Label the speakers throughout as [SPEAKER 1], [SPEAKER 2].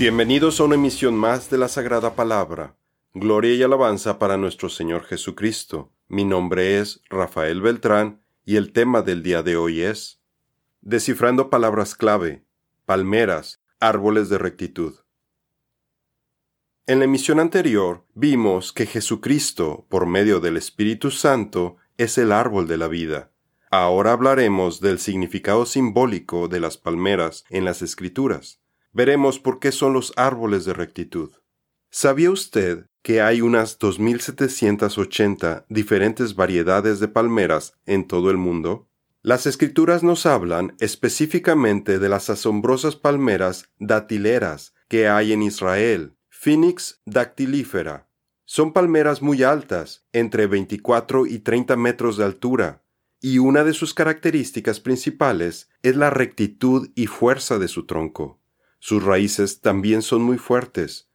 [SPEAKER 1] Bienvenidos a una emisión más de la Sagrada Palabra. Gloria y alabanza para nuestro Señor Jesucristo. Mi nombre es Rafael Beltrán y el tema del día de hoy es Descifrando palabras clave, palmeras, árboles de rectitud. En la emisión anterior vimos que Jesucristo, por medio del Espíritu Santo, es el árbol de la vida. Ahora hablaremos del significado simbólico de las palmeras en las Escrituras veremos por qué son los árboles de rectitud. ¿Sabía usted que hay unas 2.780 diferentes variedades de palmeras en todo el mundo? Las escrituras nos hablan específicamente de las asombrosas palmeras datileras que hay en Israel, Phoenix dactilífera. Son palmeras muy altas, entre 24 y 30 metros de altura, y una de sus características principales es la rectitud y fuerza de su tronco. Sus raíces también son muy fuertes.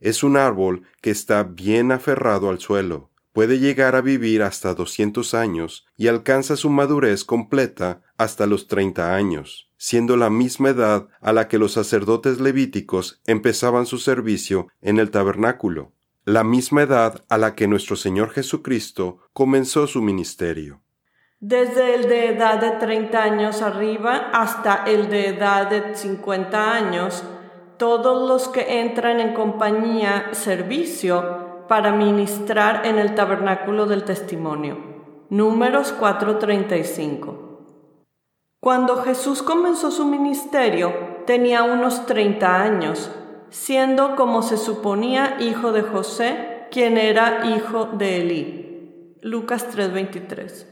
[SPEAKER 1] Es un árbol que está bien aferrado al suelo. Puede llegar a vivir hasta 200 años y alcanza su madurez completa hasta los 30 años, siendo la misma edad a la que los sacerdotes levíticos empezaban su servicio en el tabernáculo, la misma edad a la que nuestro Señor Jesucristo comenzó su ministerio
[SPEAKER 2] desde el de edad de 30 años arriba hasta el de edad de 50 años, todos los que entran en compañía servicio para ministrar en el tabernáculo del testimonio. Números 4:35. Cuando Jesús comenzó su ministerio, tenía unos 30 años, siendo como se suponía hijo de José, quien era hijo de Elí. Lucas 3:23.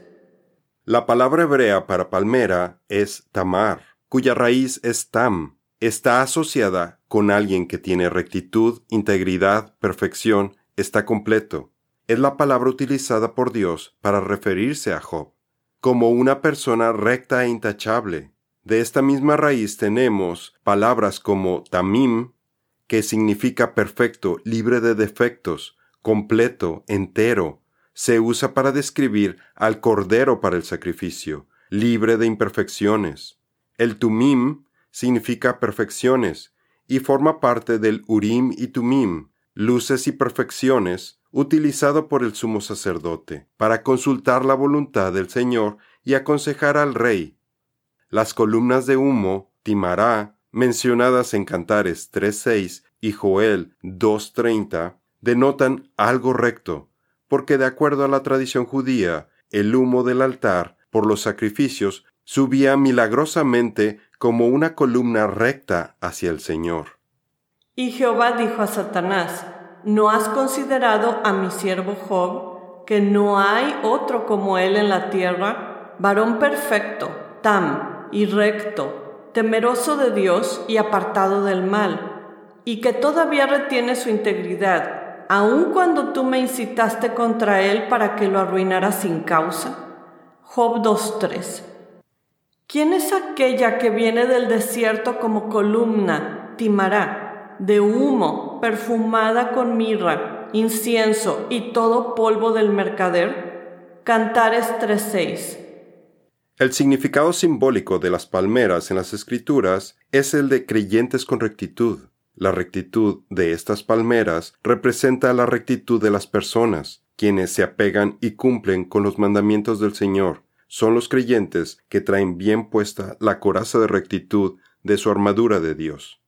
[SPEAKER 1] La palabra hebrea para palmera es tamar, cuya raíz es tam. Está asociada con alguien que tiene rectitud, integridad, perfección, está completo. Es la palabra utilizada por Dios para referirse a Job, como una persona recta e intachable. De esta misma raíz tenemos palabras como tamim, que significa perfecto, libre de defectos, completo, entero, se usa para describir al cordero para el sacrificio, libre de imperfecciones. El tumim significa perfecciones y forma parte del urim y tumim, luces y perfecciones, utilizado por el sumo sacerdote para consultar la voluntad del Señor y aconsejar al rey. Las columnas de humo, timará, mencionadas en Cantares 3.6 y Joel 2.30, denotan algo recto, porque de acuerdo a la tradición judía, el humo del altar por los sacrificios subía milagrosamente como una columna recta hacia el Señor.
[SPEAKER 2] Y Jehová dijo a Satanás, ¿no has considerado a mi siervo Job, que no hay otro como él en la tierra, varón perfecto, tam y recto, temeroso de Dios y apartado del mal, y que todavía retiene su integridad? Aun cuando tú me incitaste contra él para que lo arruinara sin causa? Job 2.3. ¿Quién es aquella que viene del desierto como columna, timará, de humo, perfumada con mirra, incienso y todo polvo del mercader? Cantares 3.6.
[SPEAKER 1] El significado simbólico de las palmeras en las escrituras es el de creyentes con rectitud. La rectitud de estas palmeras representa la rectitud de las personas, quienes se apegan y cumplen con los mandamientos del Señor. Son los creyentes que traen bien puesta la coraza de rectitud de su armadura de Dios.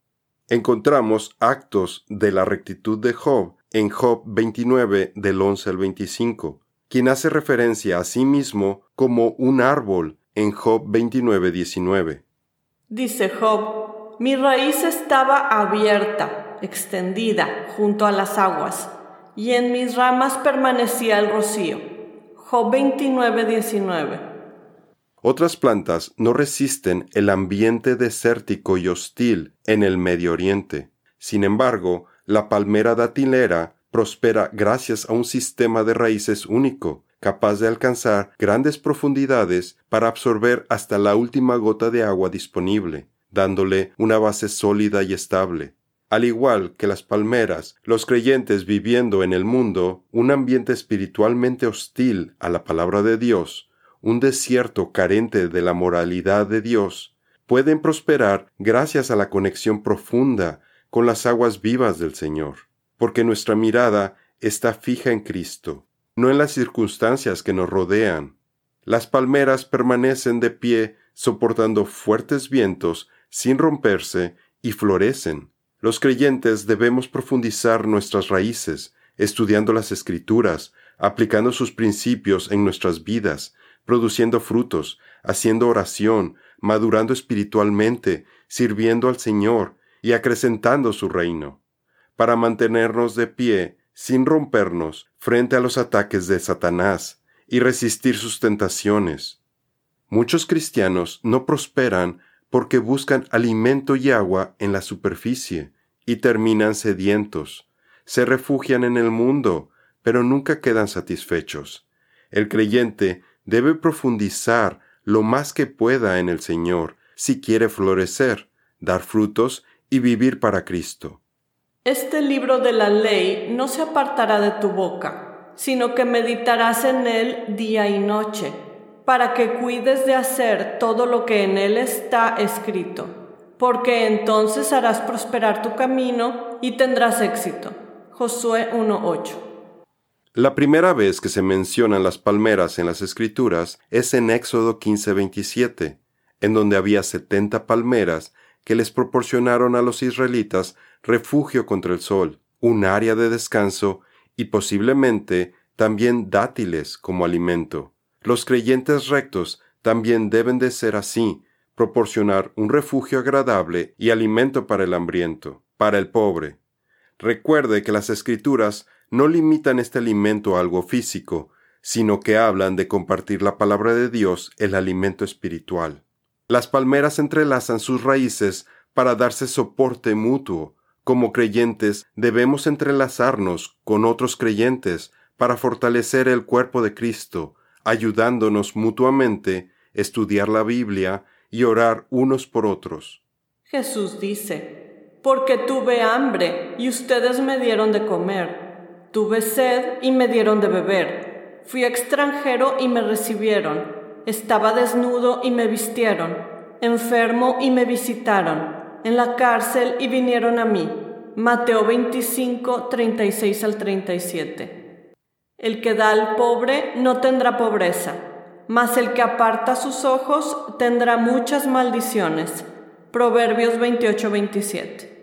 [SPEAKER 1] Encontramos actos de la rectitud de Job en Job 29 del 11 al 25, quien hace referencia a sí mismo como un árbol en Job 29 19.
[SPEAKER 2] Dice Job mi raíz estaba abierta, extendida, junto a las aguas, y en mis ramas permanecía el rocío. Job 29, 19.
[SPEAKER 1] Otras plantas no resisten el ambiente desértico y hostil en el Medio Oriente. Sin embargo, la palmera datilera prospera gracias a un sistema de raíces único, capaz de alcanzar grandes profundidades para absorber hasta la última gota de agua disponible dándole una base sólida y estable. Al igual que las palmeras, los creyentes viviendo en el mundo un ambiente espiritualmente hostil a la palabra de Dios, un desierto carente de la moralidad de Dios, pueden prosperar gracias a la conexión profunda con las aguas vivas del Señor, porque nuestra mirada está fija en Cristo, no en las circunstancias que nos rodean. Las palmeras permanecen de pie soportando fuertes vientos sin romperse y florecen. Los creyentes debemos profundizar nuestras raíces, estudiando las escrituras, aplicando sus principios en nuestras vidas, produciendo frutos, haciendo oración, madurando espiritualmente, sirviendo al Señor y acrecentando su reino, para mantenernos de pie sin rompernos frente a los ataques de Satanás y resistir sus tentaciones. Muchos cristianos no prosperan porque buscan alimento y agua en la superficie y terminan sedientos. Se refugian en el mundo, pero nunca quedan satisfechos. El creyente debe profundizar lo más que pueda en el Señor si quiere florecer, dar frutos y vivir para Cristo.
[SPEAKER 2] Este libro de la ley no se apartará de tu boca, sino que meditarás en él día y noche, para que cuides de hacer todo lo que en él está escrito, porque entonces harás prosperar tu camino y tendrás éxito. Josué 1.8
[SPEAKER 1] la primera vez que se mencionan las palmeras en las Escrituras es en Éxodo 15:27, en donde había setenta palmeras que les proporcionaron a los israelitas refugio contra el sol, un área de descanso y posiblemente también dátiles como alimento. Los creyentes rectos también deben de ser así, proporcionar un refugio agradable y alimento para el hambriento, para el pobre. Recuerde que las escrituras no limitan este alimento a algo físico, sino que hablan de compartir la palabra de Dios, el alimento espiritual. Las palmeras entrelazan sus raíces para darse soporte mutuo. Como creyentes debemos entrelazarnos con otros creyentes para fortalecer el cuerpo de Cristo, ayudándonos mutuamente, estudiar la Biblia y orar unos por otros.
[SPEAKER 2] Jesús dice, porque tuve hambre y ustedes me dieron de comer Tuve sed y me dieron de beber. Fui extranjero y me recibieron. Estaba desnudo y me vistieron. Enfermo y me visitaron. En la cárcel y vinieron a mí. Mateo 25, 36 al 37. El que da al pobre no tendrá pobreza, mas el que aparta sus ojos tendrá muchas maldiciones. Proverbios 28, 27.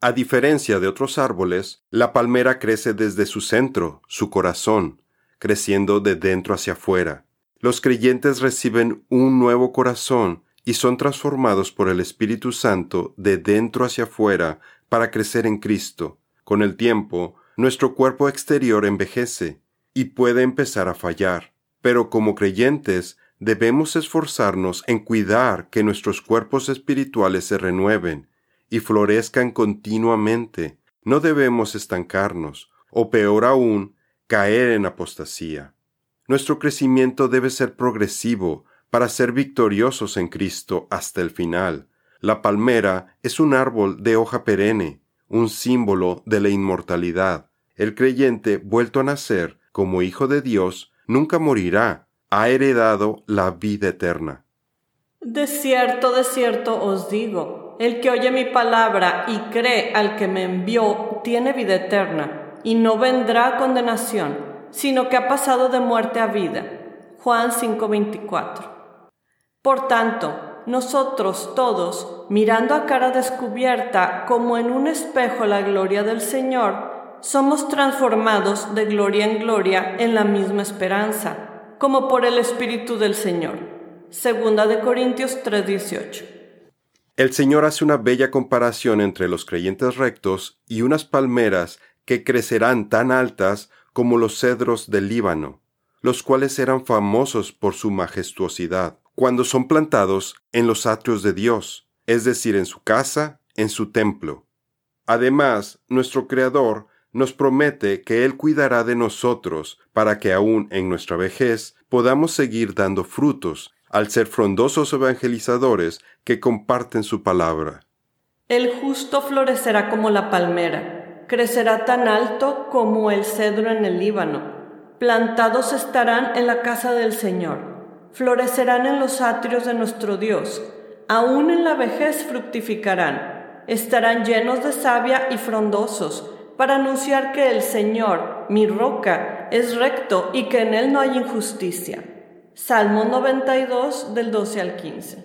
[SPEAKER 1] A diferencia de otros árboles, la palmera crece desde su centro, su corazón, creciendo de dentro hacia afuera. Los creyentes reciben un nuevo corazón y son transformados por el Espíritu Santo de dentro hacia afuera para crecer en Cristo. Con el tiempo, nuestro cuerpo exterior envejece y puede empezar a fallar, pero como creyentes debemos esforzarnos en cuidar que nuestros cuerpos espirituales se renueven y florezcan continuamente. No debemos estancarnos, o peor aún, caer en apostasía. Nuestro crecimiento debe ser progresivo para ser victoriosos en Cristo hasta el final. La palmera es un árbol de hoja perenne, un símbolo de la inmortalidad. El creyente vuelto a nacer como hijo de Dios nunca morirá, ha heredado la vida eterna.
[SPEAKER 2] De cierto, de cierto os digo, el que oye mi palabra y cree al que me envió tiene vida eterna, y no vendrá a condenación, sino que ha pasado de muerte a vida. Juan 5:24. Por tanto, nosotros todos, mirando a cara descubierta como en un espejo la gloria del Señor, somos transformados de gloria en gloria en la misma esperanza, como por el Espíritu del Señor. Segunda de Corintios 3:18.
[SPEAKER 1] El Señor hace una bella comparación entre los creyentes rectos y unas palmeras que crecerán tan altas como los cedros del Líbano, los cuales eran famosos por su majestuosidad, cuando son plantados en los atrios de Dios, es decir, en su casa, en su templo. Además, nuestro Creador nos promete que Él cuidará de nosotros para que aún en nuestra vejez podamos seguir dando frutos al ser frondosos evangelizadores que comparten su palabra.
[SPEAKER 2] El justo florecerá como la palmera, crecerá tan alto como el cedro en el Líbano. Plantados estarán en la casa del Señor, florecerán en los atrios de nuestro Dios, aún en la vejez fructificarán. estarán llenos de savia y frondosos, para anunciar que el Señor, mi roca, es recto y que en él no hay injusticia. Salmo 92 del 12 al 15.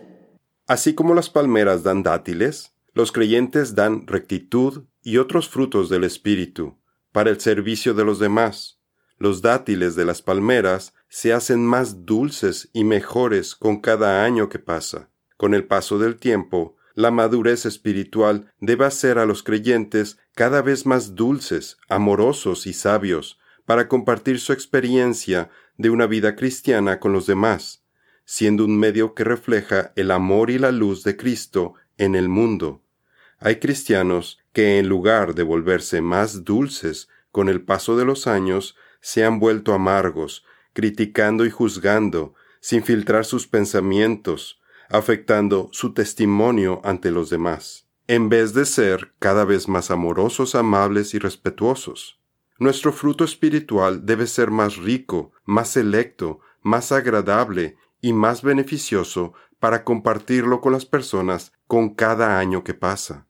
[SPEAKER 1] Así como las palmeras dan dátiles, los creyentes dan rectitud y otros frutos del Espíritu para el servicio de los demás. Los dátiles de las palmeras se hacen más dulces y mejores con cada año que pasa. Con el paso del tiempo, la madurez espiritual debe hacer a los creyentes cada vez más dulces, amorosos y sabios, para compartir su experiencia de una vida cristiana con los demás, siendo un medio que refleja el amor y la luz de Cristo en el mundo. Hay cristianos que en lugar de volverse más dulces con el paso de los años, se han vuelto amargos, criticando y juzgando, sin filtrar sus pensamientos, afectando su testimonio ante los demás, en vez de ser cada vez más amorosos, amables y respetuosos. Nuestro fruto espiritual debe ser más rico, más selecto, más agradable y más beneficioso para compartirlo con las personas con cada año que pasa.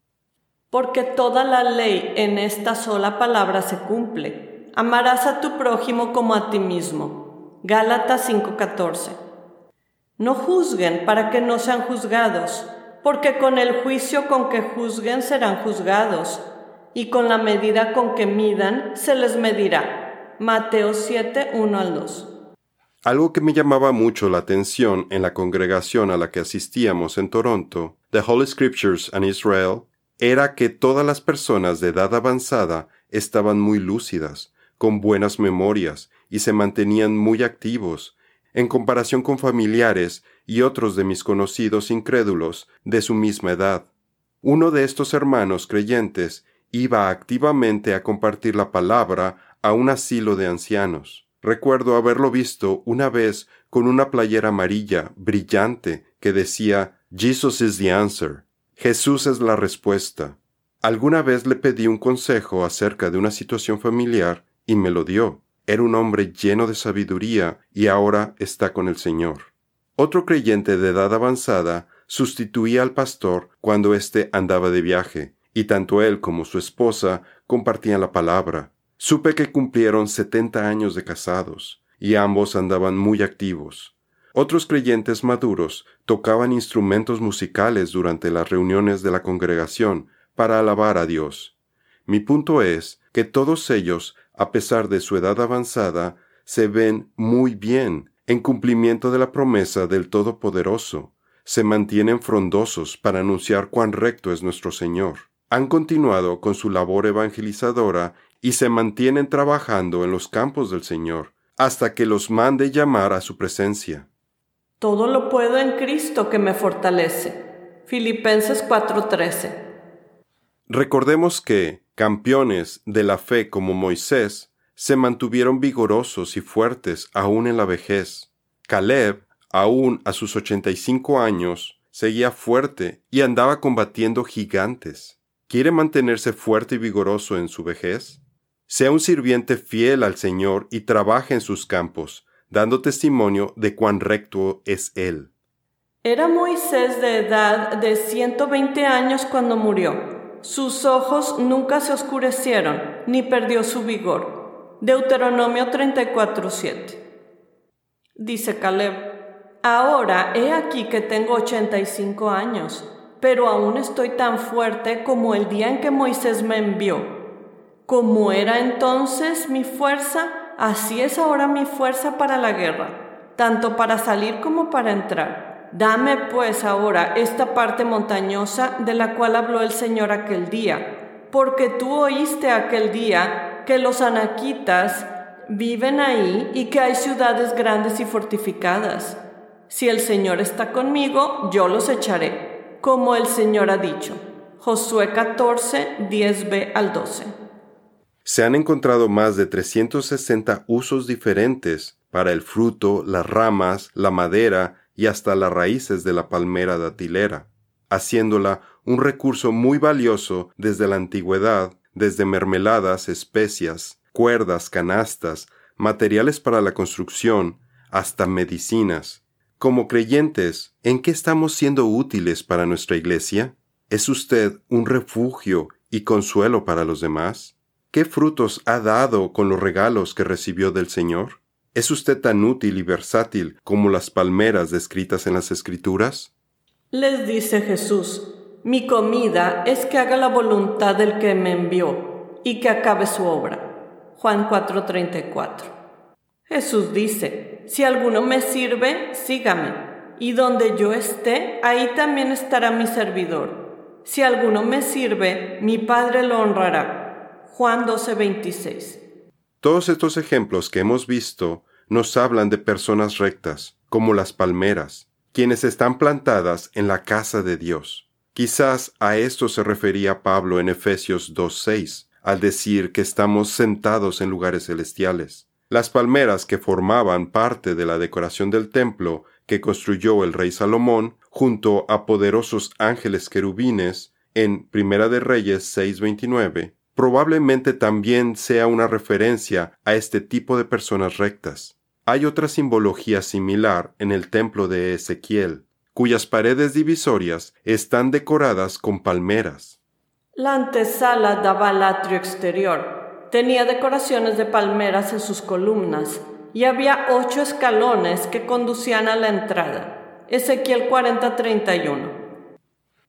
[SPEAKER 2] Porque toda la ley en esta sola palabra se cumple. Amarás a tu prójimo como a ti mismo. Gálatas 5:14. No juzguen para que no sean juzgados, porque con el juicio con que juzguen serán juzgados, y con la medida con que midan se les medirá. Mateo 7, 1 al 2.
[SPEAKER 1] Algo que me llamaba mucho la atención en la congregación a la que asistíamos en Toronto, The Holy Scriptures and Israel, era que todas las personas de edad avanzada estaban muy lúcidas, con buenas memorias y se mantenían muy activos, en comparación con familiares y otros de mis conocidos incrédulos de su misma edad. Uno de estos hermanos creyentes iba activamente a compartir la palabra a un asilo de ancianos. Recuerdo haberlo visto una vez con una playera amarilla brillante que decía Jesus is the answer. Jesús es la respuesta. Alguna vez le pedí un consejo acerca de una situación familiar y me lo dio. Era un hombre lleno de sabiduría y ahora está con el Señor. Otro creyente de edad avanzada sustituía al pastor cuando éste andaba de viaje, y tanto él como su esposa compartían la palabra. Supe que cumplieron setenta años de casados, y ambos andaban muy activos. Otros creyentes maduros tocaban instrumentos musicales durante las reuniones de la congregación para alabar a Dios. Mi punto es que todos ellos a pesar de su edad avanzada, se ven muy bien en cumplimiento de la promesa del Todopoderoso, se mantienen frondosos para anunciar cuán recto es nuestro Señor. Han continuado con su labor evangelizadora y se mantienen trabajando en los campos del Señor, hasta que los mande llamar a su presencia.
[SPEAKER 2] Todo lo puedo en Cristo que me fortalece. Filipenses 4:13.
[SPEAKER 1] Recordemos que, campeones de la fe como Moisés, se mantuvieron vigorosos y fuertes aún en la vejez. Caleb, aún a sus ochenta y cinco años, seguía fuerte y andaba combatiendo gigantes. ¿Quiere mantenerse fuerte y vigoroso en su vejez? Sea un sirviente fiel al Señor y trabaje en sus campos, dando testimonio de cuán recto es Él.
[SPEAKER 2] Era Moisés de edad de ciento veinte años cuando murió sus ojos nunca se oscurecieron, ni perdió su vigor. Deuteronomio 34:7. Dice Caleb, ahora he aquí que tengo 85 años, pero aún estoy tan fuerte como el día en que Moisés me envió. Como era entonces mi fuerza, así es ahora mi fuerza para la guerra, tanto para salir como para entrar. Dame pues ahora esta parte montañosa de la cual habló el Señor aquel día, porque tú oíste aquel día que los anaquitas viven ahí y que hay ciudades grandes y fortificadas. Si el Señor está conmigo, yo los echaré, como el Señor ha dicho. Josué 14, 10b al 12.
[SPEAKER 1] Se han encontrado más de 360 usos diferentes para el fruto, las ramas, la madera y hasta las raíces de la palmera datilera, haciéndola un recurso muy valioso desde la antigüedad, desde mermeladas, especias, cuerdas, canastas, materiales para la construcción, hasta medicinas. Como creyentes, ¿en qué estamos siendo útiles para nuestra iglesia? ¿Es usted un refugio y consuelo para los demás? ¿Qué frutos ha dado con los regalos que recibió del Señor? ¿Es usted tan útil y versátil como las palmeras descritas en las Escrituras?
[SPEAKER 2] Les dice Jesús, mi comida es que haga la voluntad del que me envió y que acabe su obra. Juan 4:34. Jesús dice, si alguno me sirve, sígame, y donde yo esté, ahí también estará mi servidor. Si alguno me sirve, mi Padre lo honrará. Juan 12:26.
[SPEAKER 1] Todos estos ejemplos que hemos visto nos hablan de personas rectas, como las palmeras, quienes están plantadas en la casa de Dios. Quizás a esto se refería Pablo en Efesios 2.6, al decir que estamos sentados en lugares celestiales. Las palmeras que formaban parte de la decoración del templo que construyó el rey Salomón, junto a poderosos ángeles querubines, en Primera de Reyes 6.29, probablemente también sea una referencia a este tipo de personas rectas. Hay otra simbología similar en el templo de Ezequiel, cuyas paredes divisorias están decoradas con palmeras.
[SPEAKER 2] La antesala daba al atrio exterior. Tenía decoraciones de palmeras en sus columnas y había ocho escalones que conducían a la entrada. Ezequiel 40:31.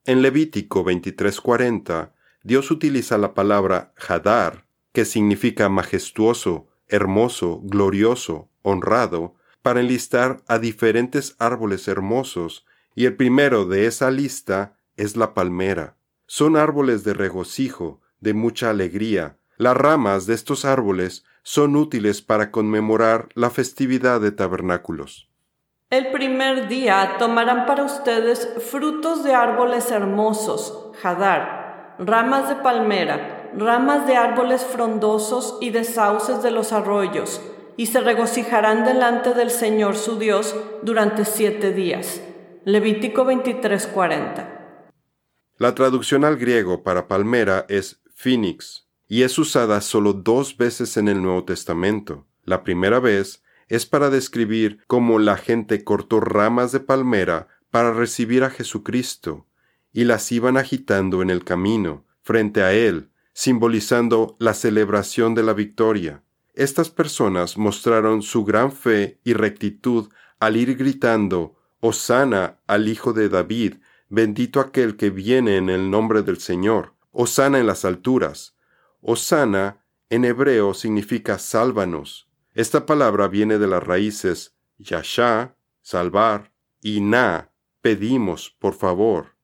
[SPEAKER 1] En Levítico 23:40, Dios utiliza la palabra Hadar, que significa majestuoso, hermoso, glorioso, honrado, para enlistar a diferentes árboles hermosos y el primero de esa lista es la palmera. Son árboles de regocijo, de mucha alegría. Las ramas de estos árboles son útiles para conmemorar la festividad de tabernáculos.
[SPEAKER 2] El primer día tomarán para ustedes frutos de árboles hermosos, jadar, ramas de palmera, ramas de árboles frondosos y de sauces de los arroyos, y se regocijarán delante del Señor su Dios durante siete días. Levítico 23:40.
[SPEAKER 1] La traducción al griego para palmera es phoenix y es usada solo dos veces en el Nuevo Testamento. La primera vez es para describir cómo la gente cortó ramas de palmera para recibir a Jesucristo y las iban agitando en el camino, frente a Él, simbolizando la celebración de la victoria. Estas personas mostraron su gran fe y rectitud al ir gritando Osana al Hijo de David, bendito aquel que viene en el nombre del Señor, Osana en las alturas. Osana en hebreo significa sálvanos. Esta palabra viene de las raíces yasha, salvar, y na, pedimos, por favor.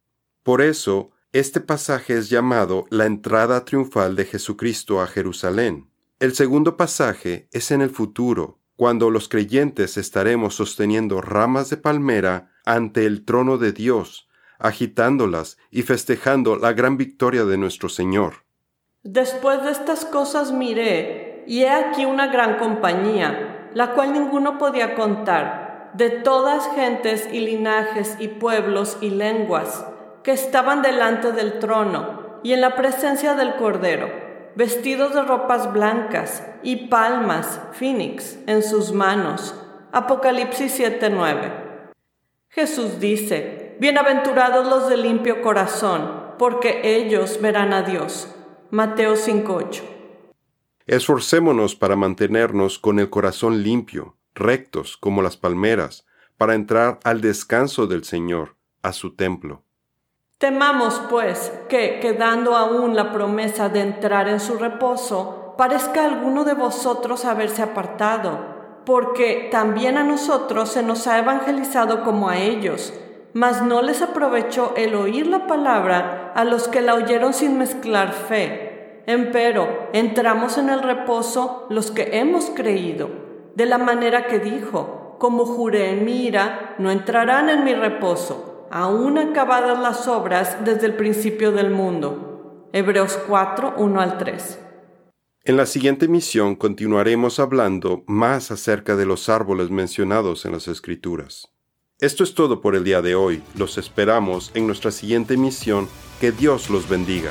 [SPEAKER 1] Por eso, este pasaje es llamado la entrada triunfal de Jesucristo a Jerusalén. El segundo pasaje es en el futuro, cuando los creyentes estaremos sosteniendo ramas de palmera ante el trono de Dios, agitándolas y festejando la gran victoria de nuestro Señor.
[SPEAKER 2] Después de estas cosas miré, y he aquí una gran compañía, la cual ninguno podía contar, de todas gentes y linajes y pueblos y lenguas, que estaban delante del trono y en la presencia del Cordero vestidos de ropas blancas y palmas, phoenix, en sus manos. Apocalipsis 7:9. Jesús dice, Bienaventurados los de limpio corazón, porque ellos verán a Dios. Mateo 5:8.
[SPEAKER 1] Esforcémonos para mantenernos con el corazón limpio, rectos como las palmeras, para entrar al descanso del Señor, a su templo.
[SPEAKER 2] Temamos, pues, que, quedando aún la promesa de entrar en su reposo, parezca alguno de vosotros haberse apartado, porque también a nosotros se nos ha evangelizado como a ellos, mas no les aprovechó el oír la palabra a los que la oyeron sin mezclar fe. Empero, entramos en el reposo los que hemos creído, de la manera que dijo, como juré en mi ira, no entrarán en mi reposo aún acabadas las obras desde el principio del mundo. Hebreos 4, 1 al 3.
[SPEAKER 1] En la siguiente misión continuaremos hablando más acerca de los árboles mencionados en las Escrituras. Esto es todo por el día de hoy. Los esperamos en nuestra siguiente misión. Que Dios los bendiga.